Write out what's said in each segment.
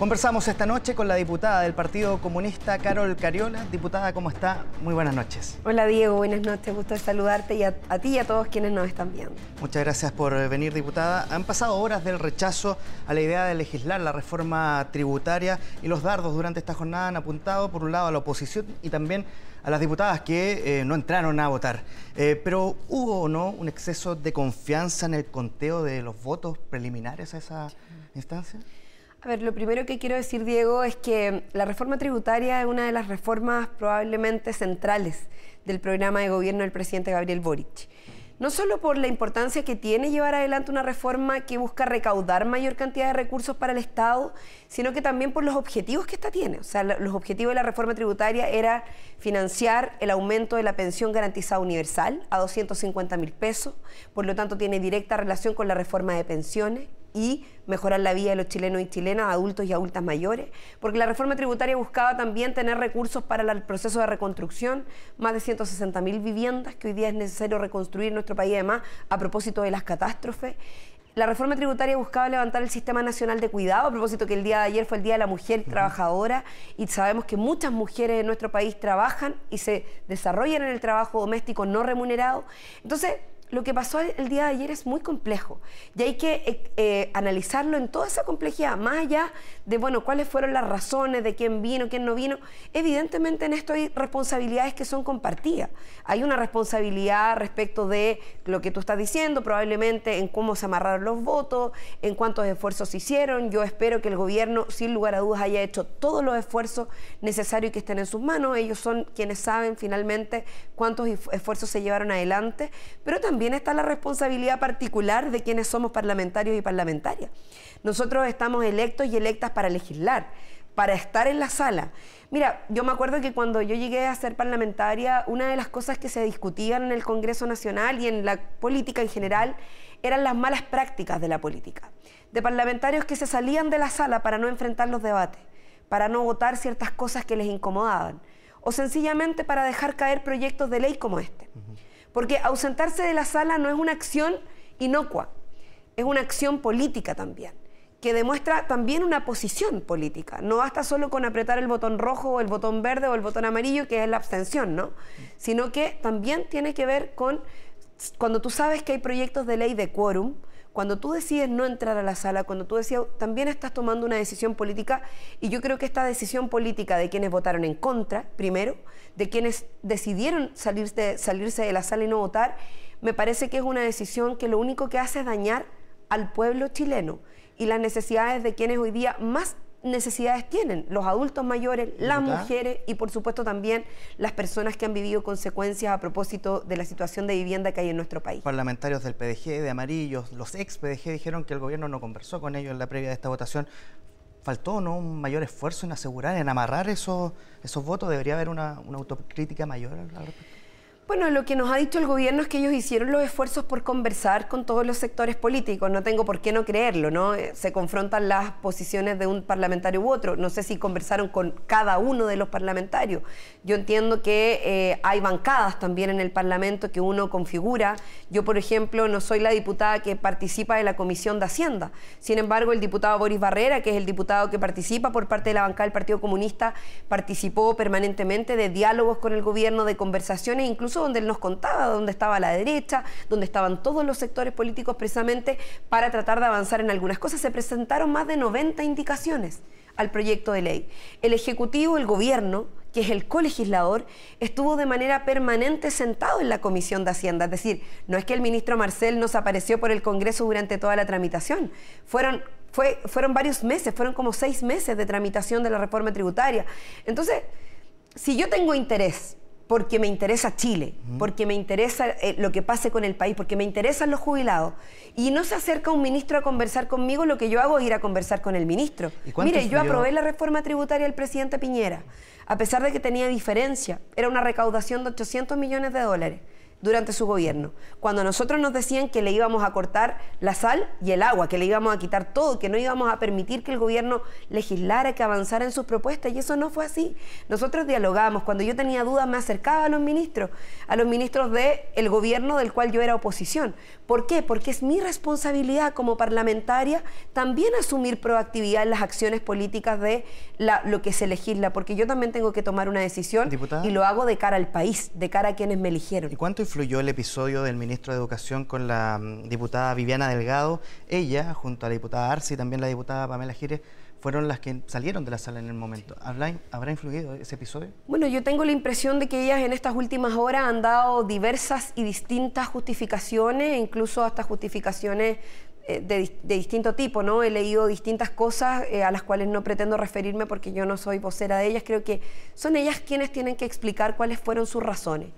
Conversamos esta noche con la diputada del Partido Comunista, Carol Cariola. Diputada, ¿cómo está? Muy buenas noches. Hola Diego, buenas noches. Gusto de saludarte y a, ti y a todos quienes nos están viendo. Muchas gracias por venir, diputada. Han pasado horas del rechazo a la idea de legislar la reforma tributaria y los dardos durante esta jornada han apuntado, por un lado, a la oposición y también a las diputadas que eh, no entraron a votar. Eh, pero ¿hubo o no un exceso de confianza en el conteo de los votos preliminares a esa instancia? A ver, lo primero que quiero decir, Diego, es que la reforma tributaria es una de las reformas probablemente centrales del programa de gobierno del presidente Gabriel Boric. No solo por la importancia que tiene llevar adelante una reforma que busca recaudar mayor cantidad de recursos para el Estado, sino que también por los objetivos que esta tiene. O sea, los objetivos de la reforma tributaria era financiar el aumento de la pensión garantizada universal a 250 mil pesos, por lo tanto tiene directa relación con la reforma de pensiones y mejorar la vida de los chilenos y chilenas, adultos y adultas mayores, porque la reforma tributaria buscaba también tener recursos para el proceso de reconstrucción, más de 160 mil viviendas que hoy día es necesario reconstruir en nuestro país, además, a propósito de las catástrofes. La reforma tributaria buscaba levantar el Sistema Nacional de Cuidado, a propósito que el día de ayer fue el Día de la Mujer Trabajadora y sabemos que muchas mujeres en nuestro país trabajan y se desarrollan en el trabajo doméstico no remunerado. Entonces, lo que pasó el día de ayer es muy complejo y hay que eh, eh, analizarlo en toda esa complejidad, más allá de, bueno, cuáles fueron las razones de quién vino, quién no vino. Evidentemente en esto hay responsabilidades que son compartidas. Hay una responsabilidad respecto de lo que tú estás diciendo, probablemente en cómo se amarraron los votos, en cuántos esfuerzos se hicieron. Yo espero que el gobierno, sin lugar a dudas, haya hecho todos los esfuerzos necesarios que estén en sus manos. Ellos son quienes saben finalmente cuántos esfuerzos se llevaron adelante, pero también también está la responsabilidad particular de quienes somos parlamentarios y parlamentarias. Nosotros estamos electos y electas para legislar, para estar en la sala. Mira, yo me acuerdo que cuando yo llegué a ser parlamentaria, una de las cosas que se discutían en el Congreso Nacional y en la política en general eran las malas prácticas de la política, de parlamentarios que se salían de la sala para no enfrentar los debates, para no votar ciertas cosas que les incomodaban, o sencillamente para dejar caer proyectos de ley como este. Porque ausentarse de la sala no es una acción inocua, es una acción política también, que demuestra también una posición política. No basta solo con apretar el botón rojo o el botón verde o el botón amarillo, que es la abstención, ¿no? Sino que también tiene que ver con cuando tú sabes que hay proyectos de ley de quórum, cuando tú decides no entrar a la sala, cuando tú decides, también estás tomando una decisión política y yo creo que esta decisión política de quienes votaron en contra, primero, de quienes decidieron salirse, salirse de la sala y no votar, me parece que es una decisión que lo único que hace es dañar al pueblo chileno y las necesidades de quienes hoy día más necesidades tienen los adultos mayores, las mujeres y por supuesto también las personas que han vivido consecuencias a propósito de la situación de vivienda que hay en nuestro país. Parlamentarios del PDG, de Amarillos, los ex PDG dijeron que el gobierno no conversó con ellos en la previa de esta votación. ¿Faltó ¿no? un mayor esfuerzo en asegurar, en amarrar esos, esos votos? ¿Debería haber una, una autocrítica mayor al respecto? Bueno, lo que nos ha dicho el gobierno es que ellos hicieron los esfuerzos por conversar con todos los sectores políticos. No tengo por qué no creerlo, ¿no? Eh, se confrontan las posiciones de un parlamentario u otro. No sé si conversaron con cada uno de los parlamentarios. Yo entiendo que eh, hay bancadas también en el Parlamento que uno configura. Yo, por ejemplo, no soy la diputada que participa de la Comisión de Hacienda. Sin embargo, el diputado Boris Barrera, que es el diputado que participa por parte de la bancada del Partido Comunista, participó permanentemente de diálogos con el gobierno, de conversaciones, incluso donde él nos contaba dónde estaba la derecha, donde estaban todos los sectores políticos precisamente para tratar de avanzar en algunas cosas. Se presentaron más de 90 indicaciones al proyecto de ley. El Ejecutivo, el Gobierno, que es el colegislador, estuvo de manera permanente sentado en la Comisión de Hacienda. Es decir, no es que el ministro Marcel nos apareció por el Congreso durante toda la tramitación. Fueron, fue, fueron varios meses, fueron como seis meses de tramitación de la reforma tributaria. Entonces, si yo tengo interés porque me interesa Chile, porque me interesa eh, lo que pase con el país, porque me interesan los jubilados. Y no se acerca un ministro a conversar conmigo, lo que yo hago es ir a conversar con el ministro. Mire, yo aprobé la reforma tributaria del presidente Piñera, a pesar de que tenía diferencia, era una recaudación de 800 millones de dólares. Durante su gobierno. Cuando a nosotros nos decían que le íbamos a cortar la sal y el agua, que le íbamos a quitar todo, que no íbamos a permitir que el gobierno legislara, que avanzara en sus propuestas, y eso no fue así. Nosotros dialogamos. Cuando yo tenía dudas me acercaba a los ministros, a los ministros del gobierno del cual yo era oposición. ¿Por qué? Porque es mi responsabilidad como parlamentaria también asumir proactividad en las acciones políticas de lo que se legisla, porque yo también tengo que tomar una decisión y lo hago de cara al país, de cara a quienes me eligieron. ¿Y cuánto influyó el episodio del ministro de Educación con la mm, diputada Viviana Delgado? Ella, junto a la diputada Arce y también la diputada Pamela Gires, fueron las que salieron de la sala en el momento. ¿Habrá, influido ese episodio? Bueno, yo tengo la impresión de que ellas en estas últimas horas han dado diversas y distintas justificaciones, incluso hasta justificaciones eh, de, distinto tipo, ¿no? He leído distintas cosas eh, a las cuales no pretendo referirme porque yo no soy vocera de ellas. Creo que son ellas quienes tienen que explicar cuáles fueron sus razones.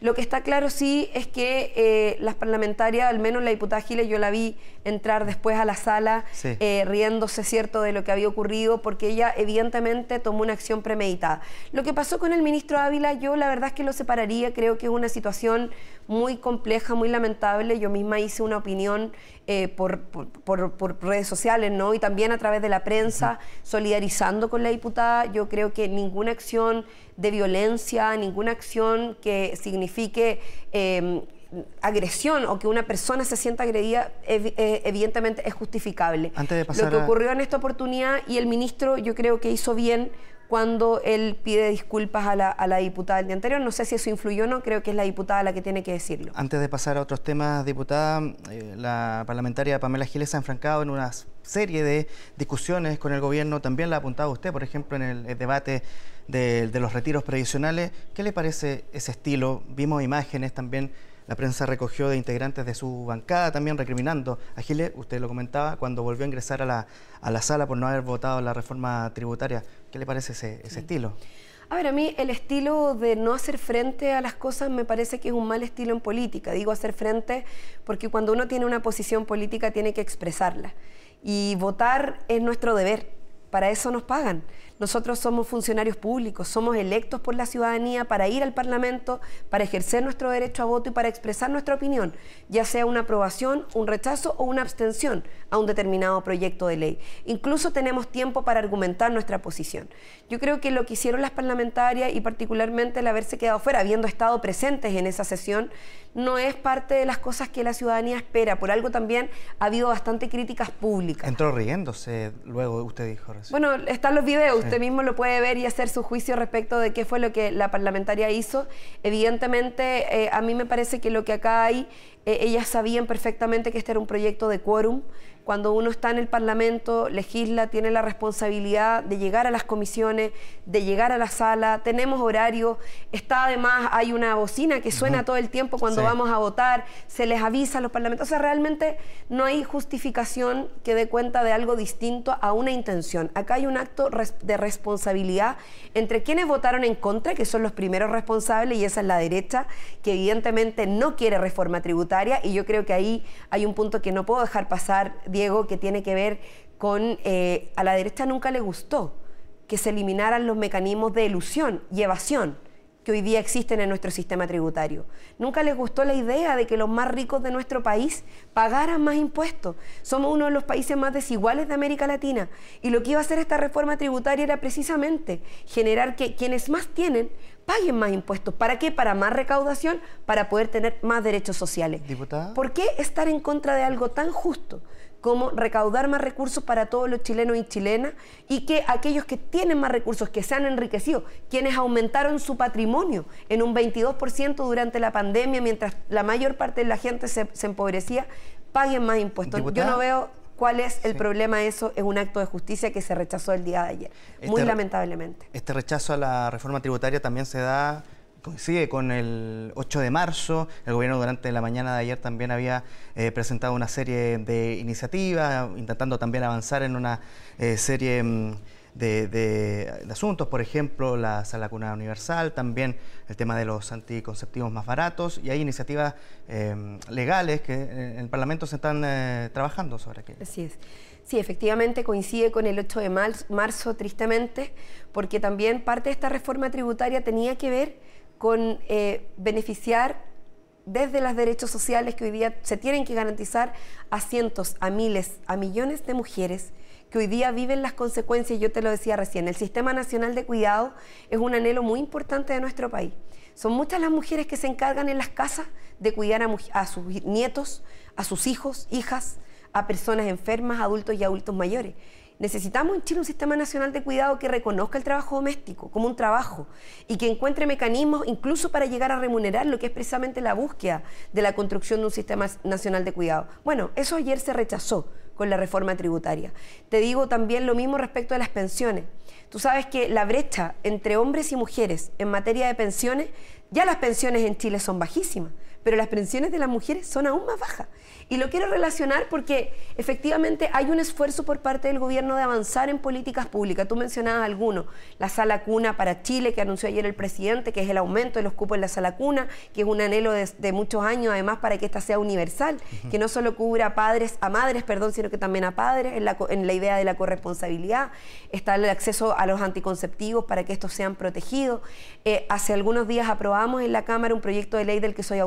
Lo que está claro sí es que eh, las parlamentarias, al menos la diputada Giles, yo la vi entrar después a la sala eh, riéndose, ¿cierto?, de lo que había ocurrido, porque ella evidentemente tomó una acción premeditada. Lo que pasó con el ministro Ávila, yo la verdad es que lo separaría, creo que es una situación muy compleja, muy lamentable. Yo misma hice una opinión eh, por, por, redes sociales, ¿no? Y también a través de la prensa, solidarizando con la diputada. Yo creo que ninguna acción de violencia, ninguna acción que signifique em, agresión o que una persona se sienta agredida, eh, evidentemente es justificable. Antes de pasar Lo que ocurrió en esta oportunidad y el ministro yo creo que hizo bien cuando él pide disculpas a la, diputada del día anterior. No sé si eso influyó o no, creo que es la diputada la que tiene que decirlo. Antes de pasar a otros temas, diputada, eh, la parlamentaria Pamela Giles ha enfrancado en una serie de discusiones con el gobierno, también la ha apuntado usted, por ejemplo, en el, debate de, de los retiros previsionales. ¿Qué le parece ese estilo? Vimos imágenes también la prensa recogió de integrantes de su bancada también recriminando a Giles, usted lo comentaba, cuando volvió a ingresar a la, a la sala por no haber votado la reforma tributaria. ¿Qué le parece ese, ese estilo? A ver, a mí el estilo de no hacer frente a las cosas me parece que es un mal estilo en política. Digo hacer frente porque cuando uno tiene una posición política tiene que expresarla. Y votar es nuestro deber. Para eso nos pagan. Nosotros somos funcionarios públicos, somos electos por la ciudadanía para ir al Parlamento, para ejercer nuestro derecho a voto y para expresar nuestra opinión, ya sea una aprobación, un rechazo o una abstención a un determinado proyecto de ley. Incluso tenemos tiempo para argumentar nuestra posición. Yo creo que lo que hicieron las parlamentarias y particularmente el haberse quedado fuera, habiendo estado presentes en esa sesión, no es parte de las cosas que la ciudadanía espera. Por algo también ha habido bastante críticas públicas. Entró riéndose luego, usted dijo. Bueno, están los videos usted mismo lo puede ver y hacer su juicio respecto de qué fue lo que la parlamentaria hizo. Evidentemente, eh, a mí me parece que lo que acá hay, eh, ellas sabían perfectamente que este era un proyecto de quórum, cuando uno está en el Parlamento, legisla, tiene la responsabilidad de llegar a las comisiones, de llegar a la sala, tenemos horario, está además, hay una bocina que suena todo el tiempo cuando vamos a votar, se les avisa a los parlamentarios, o sea, realmente no hay justificación que dé cuenta de algo distinto a una intención. Acá hay un acto de responsabilidad entre quienes votaron en contra, que son los primeros responsables, y esa es la derecha, que evidentemente no quiere reforma tributaria, y yo creo que ahí hay un punto que no puedo dejar pasar Diego, que tiene que ver con, eh, a la derecha nunca le gustó que se eliminaran los mecanismos de ilusión y evasión que hoy día existen en nuestro sistema tributario. Nunca les gustó la idea de que los más ricos de nuestro país pagaran más impuestos. Somos uno de los países más desiguales de América Latina y lo que iba a hacer esta reforma tributaria era precisamente generar que quienes más tienen paguen más impuestos. ¿Para qué? Para más recaudación, para poder tener más derechos sociales. ¿Por qué estar en contra de algo tan justo? Como recaudar más recursos para todos los chilenos y chilenas y que aquellos que tienen más recursos, que se han enriquecido, quienes aumentaron su patrimonio en un 22% durante la pandemia, mientras la mayor parte de la gente se, empobrecía, paguen más impuestos. Yo no veo cuál es el problema eso, es un acto de justicia que se rechazó el día de ayer, muy este lamentablemente. Este rechazo a la reforma tributaria también se da coincide con el 8 de marzo. El gobierno durante la mañana de ayer también había eh, presentado una serie de iniciativas, intentando también avanzar en una eh, serie mm, de, asuntos, por ejemplo, la sala cuna universal, también el tema de los anticonceptivos más baratos, y hay iniciativas eh, legales que en el Parlamento se están trabajando sobre aquello. Así es. Sí, efectivamente coincide con el 8 de marzo, tristemente, porque también parte de esta reforma tributaria tenía que ver con eh, beneficiar desde los derechos sociales que hoy día se tienen que garantizar a cientos, a miles, a millones de mujeres que hoy día viven las consecuencias, yo te lo decía recién, el Sistema Nacional de Cuidado es un anhelo muy importante de nuestro país. Son muchas las mujeres que se encargan en las casas de cuidar a, sus nietos, a sus hijos, hijas, a personas enfermas, adultos y adultos mayores. Necesitamos en Chile un sistema nacional de cuidado que reconozca el trabajo doméstico como un trabajo y que encuentre mecanismos incluso para llegar a remunerar lo que es precisamente la búsqueda de la construcción de un sistema nacional de cuidado. Bueno, eso ayer se rechazó con la reforma tributaria. Te digo también lo mismo respecto a las pensiones. Tú sabes que la brecha entre hombres y mujeres en materia de pensiones, ya las pensiones en Chile son bajísimas pero las pensiones de las mujeres son aún más bajas. Y lo quiero relacionar porque efectivamente hay un esfuerzo por parte del gobierno de avanzar en políticas públicas. Tú mencionabas alguno, la sala cuna para Chile que anunció ayer el presidente, que es el aumento de los cupos en la sala cuna, que es un anhelo de, muchos años además para que esta sea universal, que no solo cubra a padres, a madres, perdón, sino que también a padres en la, idea de la corresponsabilidad. Está el acceso a los anticonceptivos para que estos sean protegidos. Eh, hace algunos días aprobamos en la Cámara un proyecto de ley del que soy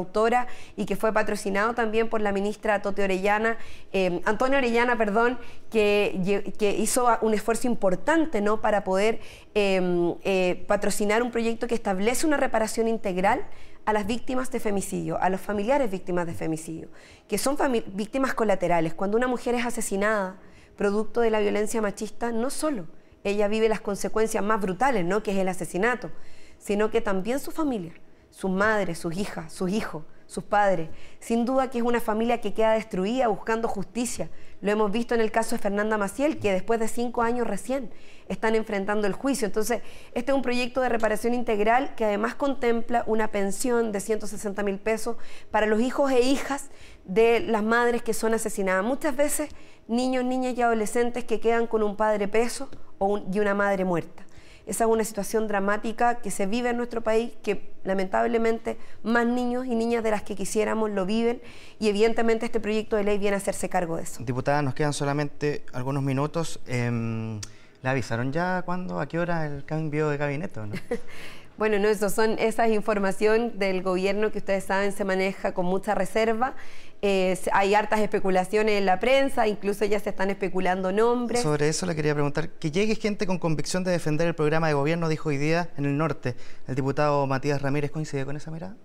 y que fue patrocinado también por la ministra Tote Orellana, eh, Antonio Orellana, perdón, que, que, hizo un esfuerzo importante ¿no? para poder em, eh, patrocinar un proyecto que establece una reparación integral a las víctimas de femicidio, a los familiares víctimas de femicidio, que son víctimas colaterales. Cuando una mujer es asesinada producto de la violencia machista, no solo ella vive las consecuencias más brutales, ¿no? que es el asesinato, sino que también su familia, sus madres, sus hijas, sus hijos, sus padres. Sin duda que es una familia que queda destruida buscando justicia. Lo hemos visto en el caso de Fernanda Maciel, que después de cinco años recién están enfrentando el juicio. Entonces, este es un proyecto de reparación integral que además contempla una pensión de 160 mil pesos para los hijos e hijas de las madres que son asesinadas. Muchas veces niños, niñas y adolescentes que quedan con un padre preso o y una madre muerta. Esa es una situación dramática que se vive en nuestro país, que lamentablemente más niños y niñas de las que quisiéramos lo viven y evidentemente este proyecto de ley viene a hacerse cargo de eso. Diputada, nos quedan solamente algunos minutos. Eh, ¿Le avisaron ya cuándo, a qué hora el cambio de gabinete? ¿no? Bueno, no, eso son esa información del gobierno que ustedes saben se maneja con mucha reserva. Eh, hay hartas especulaciones en la prensa, incluso ya se están especulando nombres. Sobre eso le quería preguntar, que llegue gente con convicción de defender el programa de gobierno, dijo hoy día en el norte. ¿El diputado Matías Ramírez coincide con esa mirada?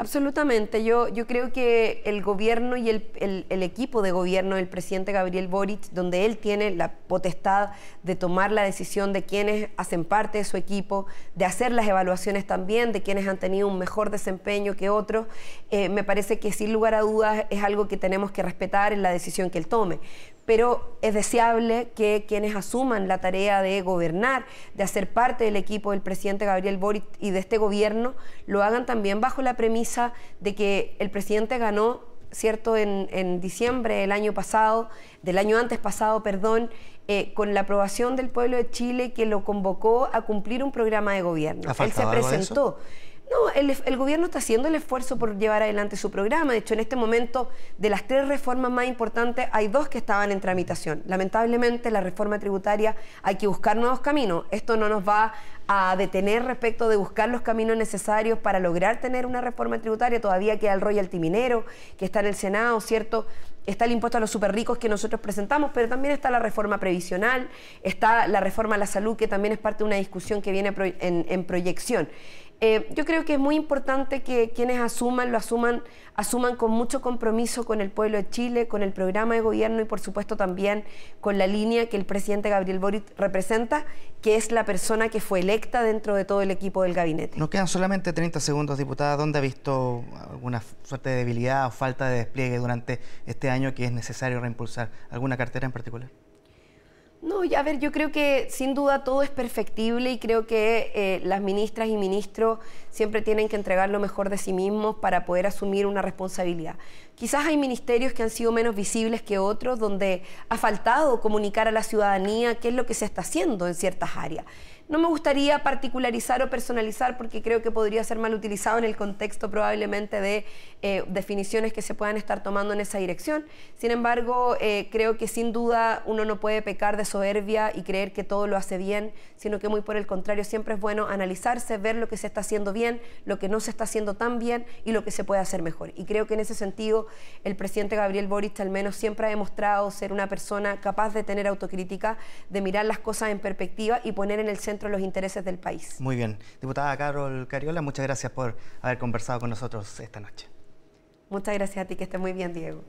Absolutamente. Yo, yo creo que el gobierno y el, equipo de gobierno del presidente Gabriel Boric, donde él tiene la potestad de tomar la decisión de quienes hacen parte de su equipo, de hacer las evaluaciones también, de quienes han tenido un mejor desempeño que otros, eh, me parece que sin lugar a dudas es algo que tenemos que respetar en la decisión que él tome pero es deseable que quienes asuman la tarea de gobernar, de hacer parte del equipo del presidente Gabriel Boric y de este gobierno, lo hagan también bajo la premisa de que el presidente ganó, ¿cierto?, en, diciembre del año pasado, del año antes pasado, perdón, eh, con la aprobación del pueblo de Chile que lo convocó a cumplir un programa de gobierno. Él se presentó. No, el, gobierno está haciendo el esfuerzo por llevar adelante su programa. De hecho, en este momento, de las tres reformas más importantes, hay dos que estaban en tramitación. Lamentablemente, la reforma tributaria hay que buscar nuevos caminos. Esto no nos va a detener respecto de buscar los caminos necesarios para lograr tener una reforma tributaria. Todavía queda el royalty minero, que está en el Senado, ¿cierto? Está el impuesto a los superricos que nosotros presentamos, pero también está la reforma previsional, está la reforma a la salud, que también es parte de una discusión que viene en proyección. Eh, yo creo que es muy importante que quienes asuman, lo asuman, asuman con mucho compromiso con el pueblo de Chile, con el programa de gobierno y por supuesto también con la línea que el presidente Gabriel Boric representa, que es la persona que fue electa dentro de todo el equipo del gabinete. Nos quedan solamente 30 segundos, diputada. ¿Dónde ha visto alguna suerte de debilidad o falta de despliegue durante este año que es necesario reimpulsar? ¿Alguna cartera en particular? No, a ver, yo creo que sin duda todo es perfectible y creo que eh, las ministras y ministros siempre tienen que entregar lo mejor de sí mismos para poder asumir una responsabilidad. Quizás hay ministerios que han sido menos visibles que otros, donde ha faltado comunicar a la ciudadanía qué es lo que se está haciendo en ciertas áreas. No me gustaría particularizar o personalizar porque creo que podría ser mal utilizado en el contexto probablemente de eh, definiciones que se puedan estar tomando en esa dirección. Sin embargo, eh, creo que sin duda uno no puede pecar de soberbia y creer que todo lo hace bien, sino que muy por el contrario, siempre es bueno analizarse, ver lo que se está haciendo bien, lo que no se está haciendo tan bien y lo que se puede hacer mejor. Y creo que en ese sentido el presidente Gabriel Boric al menos siempre ha demostrado ser una persona capaz de tener autocrítica, de mirar las cosas en perspectiva y poner en el centro los intereses del país. Muy bien. Diputada Carol Cariola, muchas gracias por haber conversado con nosotros esta noche. Muchas gracias a ti, que esté muy bien, Diego.